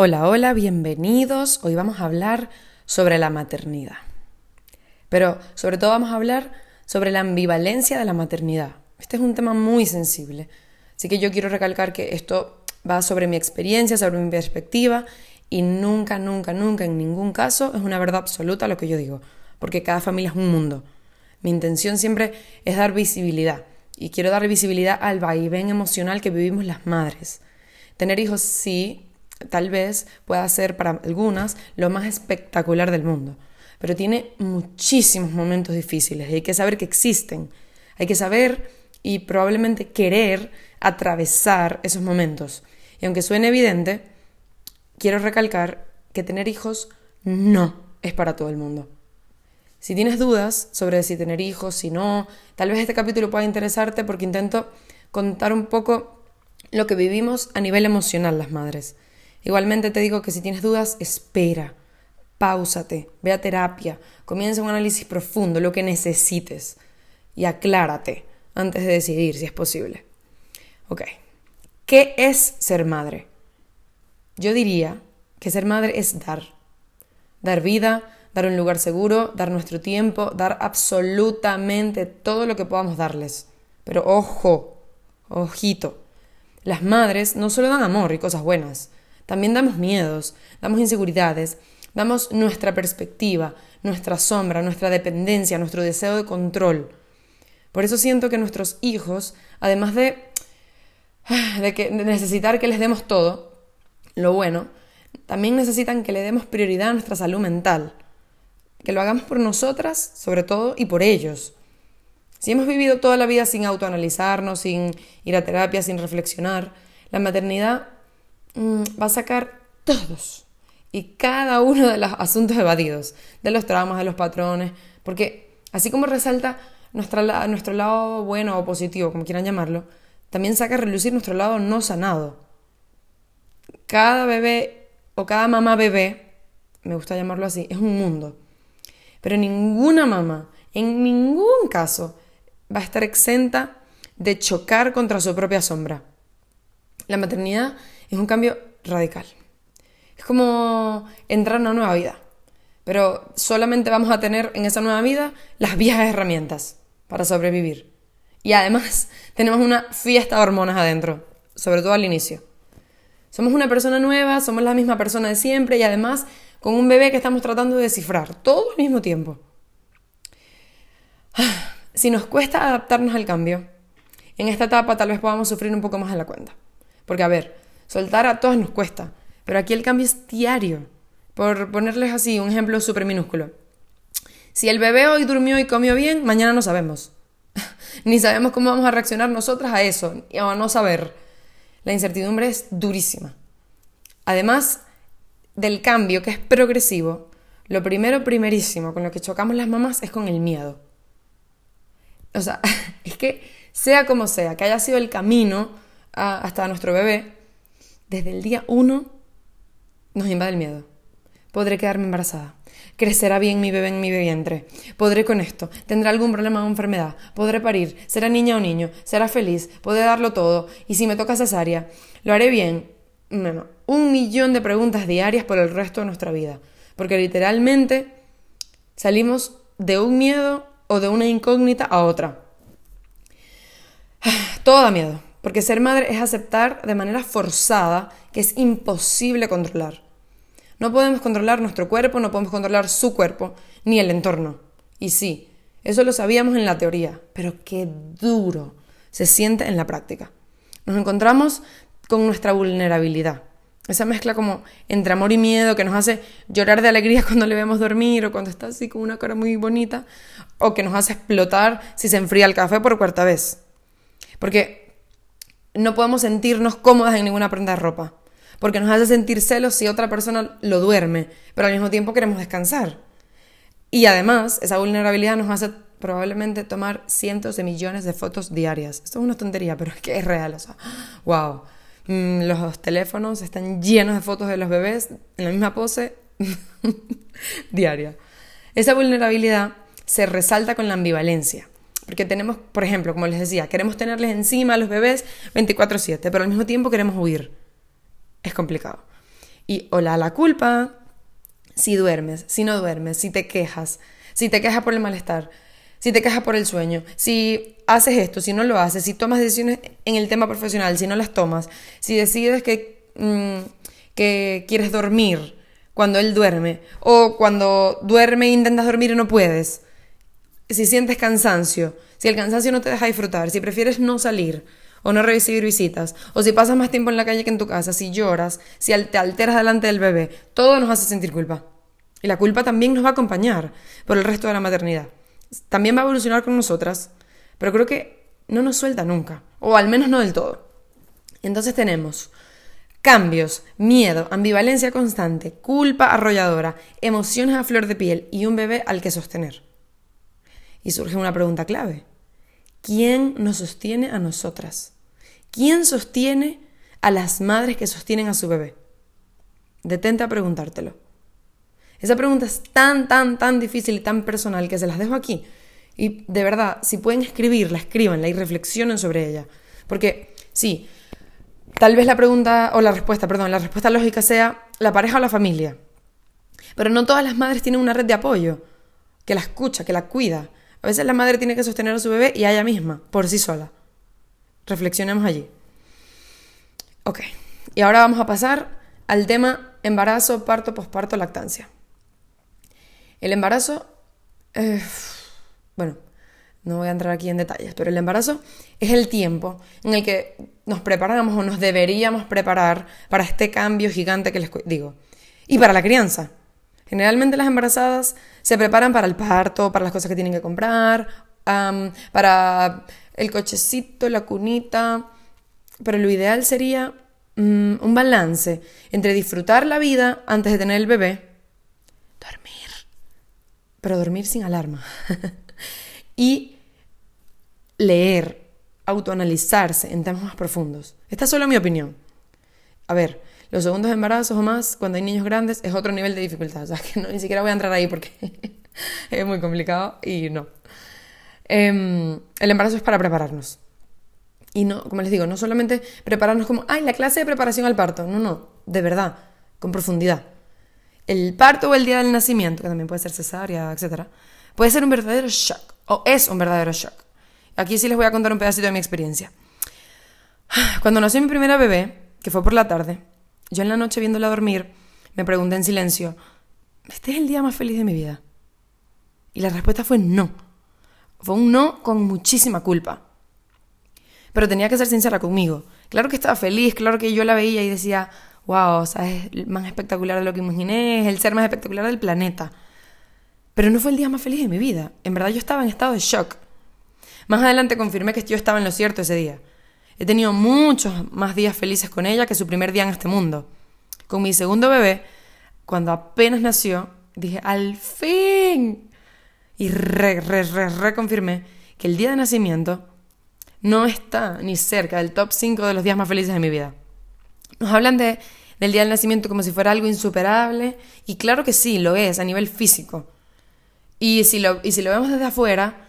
Hola, hola, bienvenidos. Hoy vamos a hablar sobre la maternidad. Pero sobre todo vamos a hablar sobre la ambivalencia de la maternidad. Este es un tema muy sensible. Así que yo quiero recalcar que esto va sobre mi experiencia, sobre mi perspectiva y nunca, nunca, nunca, en ningún caso es una verdad absoluta lo que yo digo, porque cada familia es un mundo. Mi intención siempre es dar visibilidad y quiero dar visibilidad al vaivén emocional que vivimos las madres. Tener hijos sí tal vez pueda ser para algunas lo más espectacular del mundo, pero tiene muchísimos momentos difíciles y hay que saber que existen. Hay que saber y probablemente querer atravesar esos momentos. Y aunque suene evidente, quiero recalcar que tener hijos no es para todo el mundo. Si tienes dudas sobre si tener hijos, si no, tal vez este capítulo pueda interesarte porque intento contar un poco lo que vivimos a nivel emocional las madres. Igualmente te digo que si tienes dudas, espera, páusate, ve a terapia, comienza un análisis profundo, lo que necesites y aclárate antes de decidir si es posible. Ok, ¿qué es ser madre? Yo diría que ser madre es dar. Dar vida, dar un lugar seguro, dar nuestro tiempo, dar absolutamente todo lo que podamos darles. Pero ojo, ojito, las madres no solo dan amor y cosas buenas, también damos miedos, damos inseguridades, damos nuestra perspectiva, nuestra sombra, nuestra dependencia, nuestro deseo de control. Por eso siento que nuestros hijos, además de, de, que, de necesitar que les demos todo, lo bueno, también necesitan que le demos prioridad a nuestra salud mental, que lo hagamos por nosotras, sobre todo, y por ellos. Si hemos vivido toda la vida sin autoanalizarnos, sin ir a terapia, sin reflexionar, la maternidad va a sacar todos y cada uno de los asuntos evadidos, de los traumas, de los patrones, porque así como resalta nuestro lado bueno o positivo, como quieran llamarlo, también saca a relucir nuestro lado no sanado. Cada bebé o cada mamá bebé, me gusta llamarlo así, es un mundo. Pero ninguna mamá, en ningún caso, va a estar exenta de chocar contra su propia sombra. La maternidad es un cambio radical. Es como entrar a una nueva vida. Pero solamente vamos a tener en esa nueva vida las viejas herramientas para sobrevivir. Y además tenemos una fiesta de hormonas adentro, sobre todo al inicio. Somos una persona nueva, somos la misma persona de siempre y además con un bebé que estamos tratando de descifrar todo al mismo tiempo. Si nos cuesta adaptarnos al cambio, en esta etapa tal vez podamos sufrir un poco más de la cuenta. Porque, a ver, Soltar a todos nos cuesta, pero aquí el cambio es diario. Por ponerles así un ejemplo súper minúsculo. Si el bebé hoy durmió y comió bien, mañana no sabemos. Ni sabemos cómo vamos a reaccionar nosotras a eso, o a no saber. La incertidumbre es durísima. Además del cambio, que es progresivo, lo primero, primerísimo, con lo que chocamos las mamás es con el miedo. O sea, es que sea como sea, que haya sido el camino hasta nuestro bebé, desde el día uno nos invade el miedo. Podré quedarme embarazada. Crecerá bien mi bebé en mi vientre. Podré con esto. Tendrá algún problema o enfermedad. Podré parir. Será niña o niño. Será feliz. Podré darlo todo. Y si me toca cesárea, ¿lo haré bien? Bueno, un millón de preguntas diarias por el resto de nuestra vida. Porque literalmente salimos de un miedo o de una incógnita a otra. Todo da miedo. Porque ser madre es aceptar de manera forzada que es imposible controlar. No podemos controlar nuestro cuerpo, no podemos controlar su cuerpo, ni el entorno. Y sí, eso lo sabíamos en la teoría, pero qué duro se siente en la práctica. Nos encontramos con nuestra vulnerabilidad. Esa mezcla como entre amor y miedo que nos hace llorar de alegría cuando le vemos dormir o cuando está así con una cara muy bonita o que nos hace explotar si se enfría el café por cuarta vez. Porque no podemos sentirnos cómodas en ninguna prenda de ropa, porque nos hace sentir celos si otra persona lo duerme, pero al mismo tiempo queremos descansar. Y además, esa vulnerabilidad nos hace probablemente tomar cientos de millones de fotos diarias. Esto es una tontería, pero es que es real, o sea, wow. Mm, los teléfonos están llenos de fotos de los bebés en la misma pose diaria. Esa vulnerabilidad se resalta con la ambivalencia. Porque tenemos, por ejemplo, como les decía, queremos tenerles encima a los bebés 24/7, pero al mismo tiempo queremos huir. Es complicado. Y hola, la culpa, si duermes, si no duermes, si te quejas, si te quejas por el malestar, si te quejas por el sueño, si haces esto, si no lo haces, si tomas decisiones en el tema profesional, si no las tomas, si decides que, mm, que quieres dormir cuando él duerme, o cuando duerme e intentas dormir y no puedes, si sientes cansancio, si el cansancio no te deja disfrutar, si prefieres no salir o no recibir visitas, o si pasas más tiempo en la calle que en tu casa, si lloras, si te alteras delante del bebé, todo nos hace sentir culpa. Y la culpa también nos va a acompañar por el resto de la maternidad. También va a evolucionar con nosotras, pero creo que no nos suelta nunca, o al menos no del todo. Entonces tenemos cambios, miedo, ambivalencia constante, culpa arrolladora, emociones a flor de piel y un bebé al que sostener. Y surge una pregunta clave. ¿Quién nos sostiene a nosotras? ¿Quién sostiene a las madres que sostienen a su bebé? Detente a preguntártelo. Esa pregunta es tan, tan, tan difícil y tan personal que se las dejo aquí. Y de verdad, si pueden escribirla, escríbanla y reflexionen sobre ella. Porque sí, tal vez la pregunta, o la respuesta, perdón, la respuesta lógica sea la pareja o la familia. Pero no todas las madres tienen una red de apoyo que la escucha, que la cuida. A veces la madre tiene que sostener a su bebé y a ella misma, por sí sola. Reflexionemos allí. Ok, y ahora vamos a pasar al tema embarazo, parto, posparto, lactancia. El embarazo, eh, bueno, no voy a entrar aquí en detalles, pero el embarazo es el tiempo en el que nos preparamos o nos deberíamos preparar para este cambio gigante que les digo. Y para la crianza. Generalmente las embarazadas se preparan para el parto, para las cosas que tienen que comprar, para el cochecito, la cunita, pero lo ideal sería mm, un balance entre disfrutar la vida antes de tener el bebé, dormir, pero dormir sin alarma, y leer, autoanalizarse en temas más profundos. Esta es solo mi opinión. A ver, los segundos embarazos o más, cuando hay niños grandes, es otro nivel de dificultad. O sea, que no, ni siquiera voy a entrar ahí porque es muy complicado y no. Em, el embarazo es para prepararnos. Y no, como les digo, no solamente prepararnos como, ay, la clase de preparación al parto. No, no, de verdad, con profundidad. El parto o el día del nacimiento, que también puede ser cesárea, etc., puede ser un verdadero shock, o es un verdadero shock. Aquí sí les voy a contar un pedacito de mi experiencia. Cuando nació mi primera bebé, que fue por la tarde, yo en la noche viéndola dormir, me pregunté en silencio, ¿este es el día más feliz de mi vida? Y la respuesta fue no. Fue un no con muchísima culpa. Pero tenía que ser sincera conmigo. Claro que estaba feliz, claro que yo la veía y decía, wow, es más espectacular de lo que imaginé, es el ser más espectacular del planeta. Pero no fue el día más feliz de mi vida. En verdad yo estaba en estado de shock. Más adelante confirmé que yo estaba en lo cierto ese día. He tenido muchos más días felices con ella que su primer día en este mundo. Con mi segundo bebé, cuando apenas nació, dije, al fin. Y re, re, re, reconfirmé que el día de nacimiento no está ni cerca del top 5 de los días más felices de mi vida. Nos hablan de, del día del nacimiento como si fuera algo insuperable, y claro que sí, lo es a nivel físico. Y si lo, y si lo vemos desde afuera,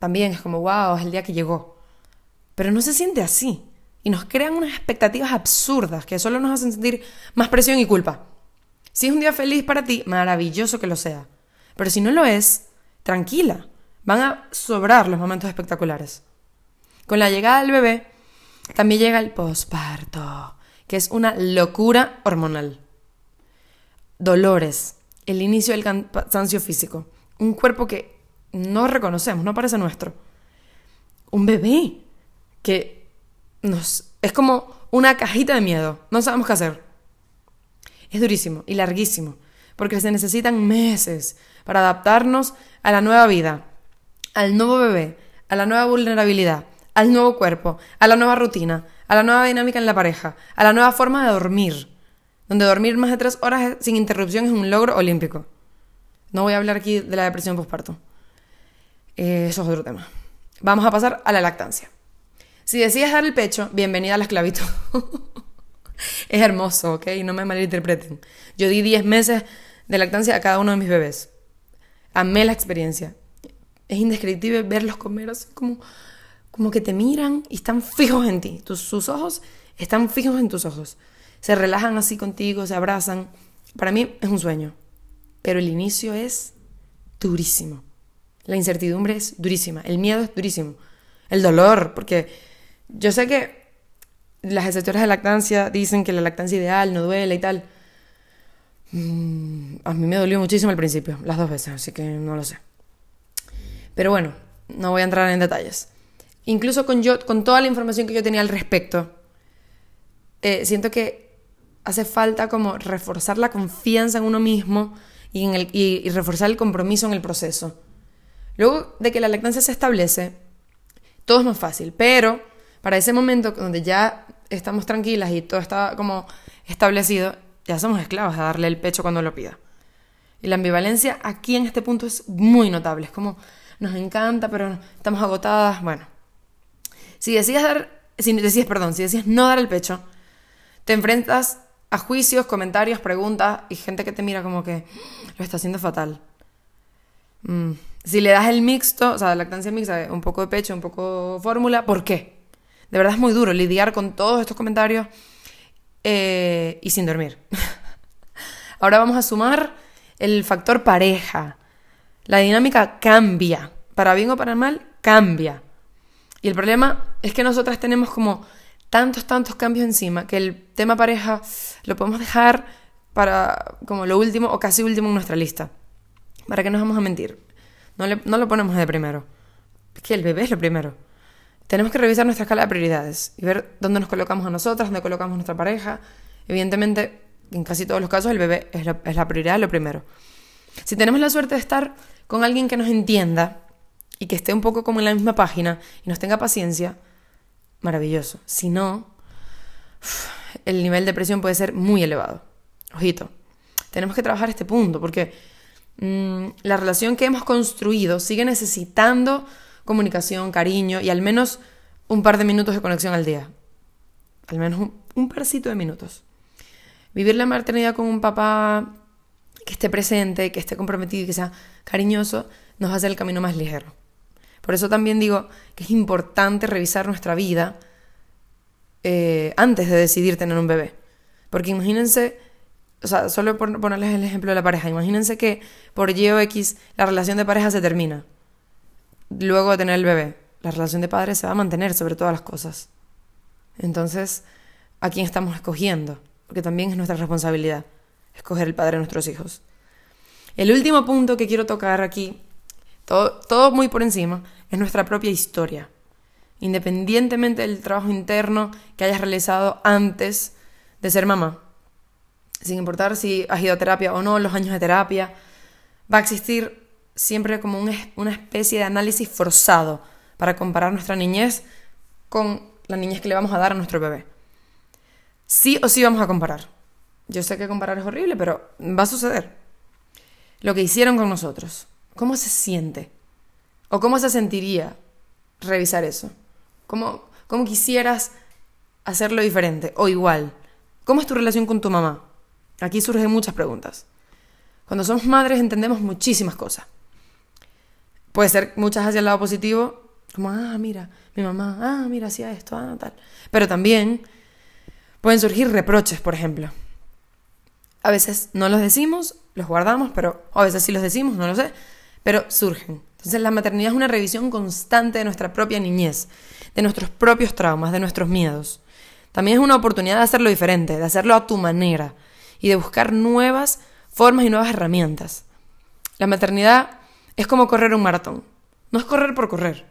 también es como, wow, es el día que llegó. Pero no se siente así. Y nos crean unas expectativas absurdas que solo nos hacen sentir más presión y culpa. Si es un día feliz para ti, maravilloso que lo sea. Pero si no lo es, tranquila. Van a sobrar los momentos espectaculares. Con la llegada del bebé, también llega el posparto, que es una locura hormonal. Dolores, el inicio del cansancio físico, un cuerpo que no reconocemos, no parece nuestro. Un bebé, que nos es como una cajita de miedo. No sabemos qué hacer. Es durísimo y larguísimo, porque se necesitan meses para adaptarnos a la nueva vida, al nuevo bebé, a la nueva vulnerabilidad, al nuevo cuerpo, a la nueva rutina, a la nueva dinámica en la pareja, a la nueva forma de dormir, donde dormir más de tres horas sin interrupción es un logro olímpico. No voy a hablar aquí de la depresión postparto. Eh, eso es otro tema. Vamos a pasar a la lactancia. Si decides dar el pecho, bienvenida a la esclavitud. es hermoso, ¿ok? No me malinterpreten. Yo di 10 meses de lactancia a cada uno de mis bebés. Amé la experiencia. Es indescriptible verlos comer así como, como que te miran y están fijos en ti. sus ojos están fijos en tus ojos. se relajan así contigo, se abrazan. Para mí es un sueño, pero el inicio es durísimo. La incertidumbre es durísima, el miedo es durísimo, el dolor, porque yo sé que las receptoras de lactancia dicen que la lactancia ideal no duele y tal. Mm, a mí me dolió muchísimo al principio, las dos veces, así que no lo sé. Pero bueno, no voy a entrar en detalles. Incluso con, yo, con toda la información que yo tenía al respecto, eh, siento que hace falta como reforzar la confianza en uno mismo y, en el, y reforzar el compromiso en el proceso. Luego de que la lactancia se establece, todo es más fácil, pero para ese momento donde ya estamos tranquilas y todo está como establecido, ya somos esclavos a darle el pecho cuando lo pida. Y la ambivalencia aquí en este punto es muy notable, es como nos encanta, pero estamos agotadas, bueno. Si decides dar, si decides, perdón, si decides no dar el pecho, te enfrentas a juicios, comentarios, preguntas y gente que te mira como que lo está haciendo fatal. Mm. Si le das el mixto, o sea, lactancia mixta, un poco de pecho, un poco fórmula, ¿por qué? De verdad es muy duro lidiar con todos estos comentarios eh, y sin dormir. Ahora vamos a sumar el factor pareja. La dinámica cambia. Para bien o para mal, cambia. Y el problema es que nosotras tenemos como tantos, tantos cambios encima que el tema pareja lo podemos dejar para como lo último o casi último en nuestra lista. ¿Para qué nos vamos a mentir? No, no lo ponemos de primero. Es que el bebé es lo primero. Tenemos que revisar nuestra escala de prioridades y ver dónde nos colocamos a nosotras, dónde colocamos a nuestra pareja. Evidentemente, en casi todos los casos, el bebé es la, es la prioridad, lo primero. Si tenemos la suerte de estar con alguien que nos entienda y que esté un poco como en la misma página y nos tenga paciencia, maravilloso. Si no, el nivel de presión puede ser muy elevado. Ojito, tenemos que trabajar este punto porque Mm, la relación que hemos construido sigue necesitando comunicación, cariño y al menos un par de minutos de conexión al día. Al menos un, un parcito de minutos. Vivir la maternidad con un papá que esté presente, que esté comprometido y que sea cariñoso, nos hace el camino más ligero. Por eso también digo que es importante revisar nuestra vida eh, antes de decidir tener un bebé. Porque imagínense o sea, solo por ponerles el ejemplo de la pareja, imagínense que por Y o X la relación de pareja se termina. Luego de tener el bebé, la relación de padre se va a mantener sobre todas las cosas. Entonces, ¿a quién estamos escogiendo? Porque también es nuestra responsabilidad escoger el padre de nuestros hijos. El último punto que quiero tocar aquí, todo, todo muy por encima, es nuestra propia historia. Independientemente del trabajo interno que hayas realizado antes de ser mamá sin importar si has ido a terapia o no, los años de terapia, va a existir siempre como una especie de análisis forzado para comparar nuestra niñez con la niñez que le vamos a dar a nuestro bebé. Sí o sí vamos a comparar. Yo sé que comparar es horrible, pero va a suceder. Lo que hicieron con nosotros. ¿Cómo se siente? ¿O cómo se sentiría revisar eso? ¿Cómo, cómo quisieras hacerlo diferente o igual? ¿Cómo es tu relación con tu mamá? Aquí surgen muchas preguntas. Cuando somos madres entendemos muchísimas cosas. Puede ser muchas hacia el lado positivo, como, ah, mira, mi mamá, ah, mira, hacía esto, ah, tal. Pero también pueden surgir reproches, por ejemplo. A veces no los decimos, los guardamos, pero a veces sí los decimos, no lo sé, pero surgen. Entonces la maternidad es una revisión constante de nuestra propia niñez, de nuestros propios traumas, de nuestros miedos. También es una oportunidad de hacerlo diferente, de hacerlo a tu manera, y de buscar nuevas formas y nuevas herramientas. La maternidad es como correr un maratón. No es correr por correr.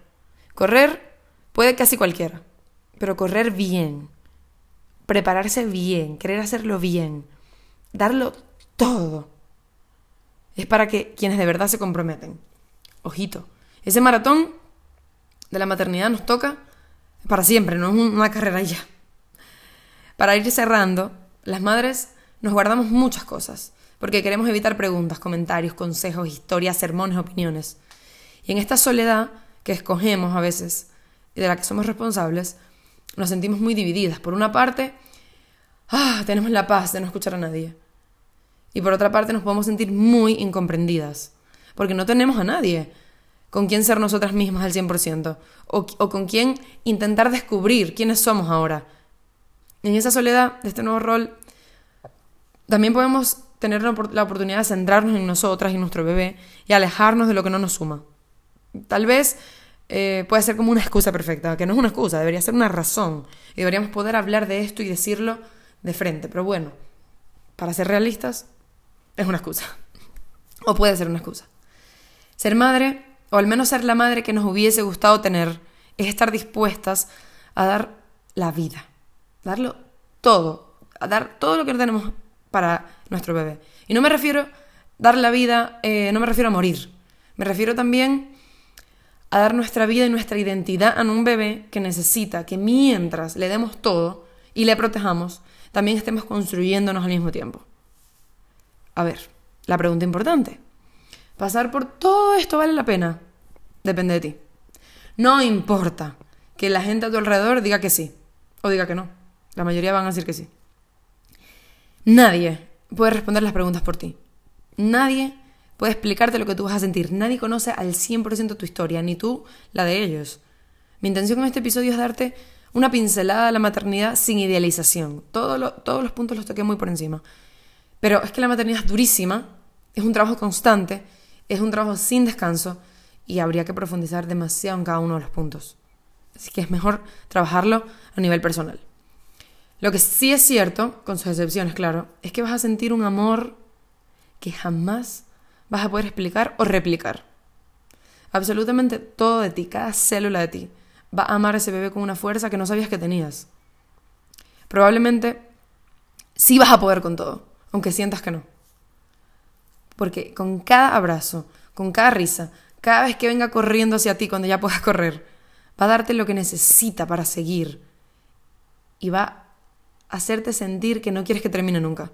Correr puede casi cualquiera, pero correr bien, prepararse bien, querer hacerlo bien, darlo todo, es para que quienes de verdad se comprometen. Ojito, ese maratón de la maternidad nos toca para siempre, no es una carrera ya. Para ir cerrando, las madres nos guardamos muchas cosas, porque queremos evitar preguntas, comentarios, consejos, historias, sermones, opiniones. Y en esta soledad que escogemos a veces y de la que somos responsables, nos sentimos muy divididas. Por una parte, ah, tenemos la paz de no escuchar a nadie. Y por otra parte, nos podemos sentir muy incomprendidas, porque no tenemos a nadie con quien ser nosotras mismas al 100%, o, o con quien intentar descubrir quiénes somos ahora. En esa soledad de este nuevo rol, También podemos tener la oportunidad de centrarnos en nosotras y nuestro bebé y alejarnos de lo que no nos suma. Tal vez eh, puede ser como una excusa perfecta, que no es una excusa, debería ser una razón. Y deberíamos poder hablar de esto y decirlo de frente. Pero bueno, para ser realistas, es una excusa. O puede ser una excusa. Ser madre, o al menos ser la madre que nos hubiese gustado tener, es estar dispuestas a dar la vida. Darlo todo. A dar todo lo que tenemos para nuestro bebé. Y no me refiero a dar la vida, eh, no me refiero a morir. Me refiero también a dar nuestra vida y nuestra identidad a un bebé que necesita que mientras le demos todo y le protejamos, también estemos construyéndonos al mismo tiempo. A ver, la pregunta importante. ¿Pasar por todo esto vale la pena? Depende de ti. No importa que la gente a tu alrededor diga que sí o diga que no. La mayoría van a decir que sí. Nadie puede responder las preguntas por ti. Nadie puede explicarte lo que tú vas a sentir. Nadie conoce al 100% tu historia, ni tú la de ellos. Mi intención con este episodio es darte una pincelada de la maternidad sin idealización. todos los puntos los toqué muy por encima. Pero es que la maternidad es durísima, es un trabajo constante, es un trabajo sin descanso y habría que profundizar demasiado en cada uno de los puntos. Así que es mejor trabajarlo a nivel personal. Lo que sí es cierto, con sus excepciones, claro, es que vas a sentir un amor que jamás vas a poder explicar o replicar. Absolutamente todo de ti, cada célula de ti, va a amar a ese bebé con una fuerza que no sabías que tenías. Probablemente sí vas a poder con todo, aunque sientas que no. Porque con cada abrazo, con cada risa, cada vez que venga corriendo hacia ti cuando ya puedas correr, va a darte lo que necesita para seguir. Y va hacerte sentir que no quieres que termine nunca.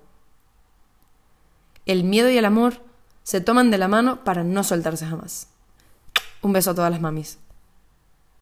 El miedo y el amor se toman de la mano para no soltarse jamás. Un beso a todas las mamis.